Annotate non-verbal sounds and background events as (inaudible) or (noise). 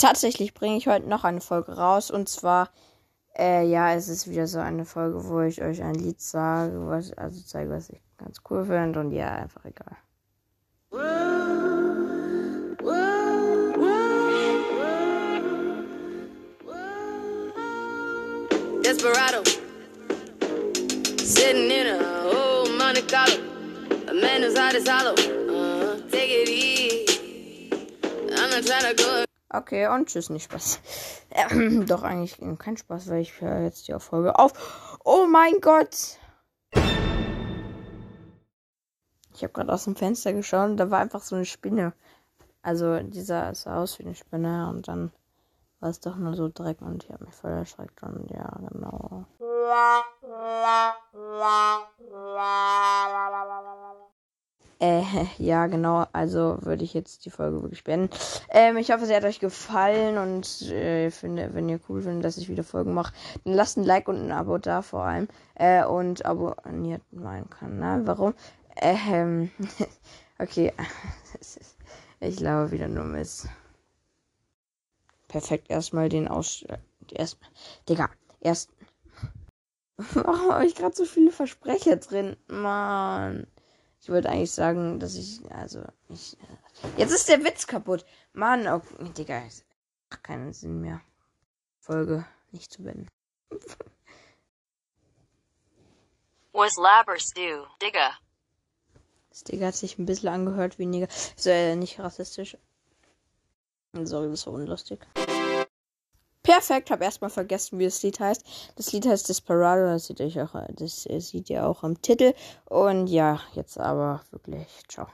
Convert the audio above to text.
tatsächlich bringe ich heute noch eine Folge raus. Und zwar, äh, ja, es ist wieder so eine Folge, wo ich euch ein Lied sage, was, also zeige, was ich ganz cool finde. Und ja, einfach egal. Desperado. Sitting in a old Monte Carlo. A man whose heart is hollow. Uh, take it easy. I'm not trying to go. Okay, und tschüss, nicht Spaß. Äh, doch eigentlich kein Spaß, weil ich höre jetzt die Folge auf. Oh mein Gott! Ich habe gerade aus dem Fenster geschaut und da war einfach so eine Spinne. Also dieser sah aus wie eine Spinne und dann war es doch nur so Dreck und ich habe mich voll erschreckt und ja, genau. Äh, (laughs) ja, genau. Also würde ich jetzt die Folge wirklich beenden. Ähm, ich hoffe, sie hat euch gefallen und äh, finde, wenn ihr cool findet, dass ich wieder Folgen mache, dann lasst ein Like und ein Abo da vor allem. Äh, und abonniert meinen Kanal. Warum? Ähm, (laughs) okay. (laughs) ich glaube wieder nur Mist. Perfekt, erstmal den Aus... Erstmal... Digga, erst... Warum habe ich gerade so viele Versprecher drin? Mann. Ich wollte eigentlich sagen, dass ich... Also, ich... Jetzt ist der Witz kaputt. Mann, oh, Digga. Ach, keinen Sinn mehr. Folge nicht zu beenden. Was laberst du, Digga? Das Digga hat sich ein bisschen angehört wie Nigger. Ist äh, nicht rassistisch. Sorry, das war unlustig. Perfekt, habe erstmal vergessen, wie das Lied heißt. Das Lied heißt Desperado, das seht ihr auch, das seht ihr auch im Titel. Und ja, jetzt aber wirklich, ciao.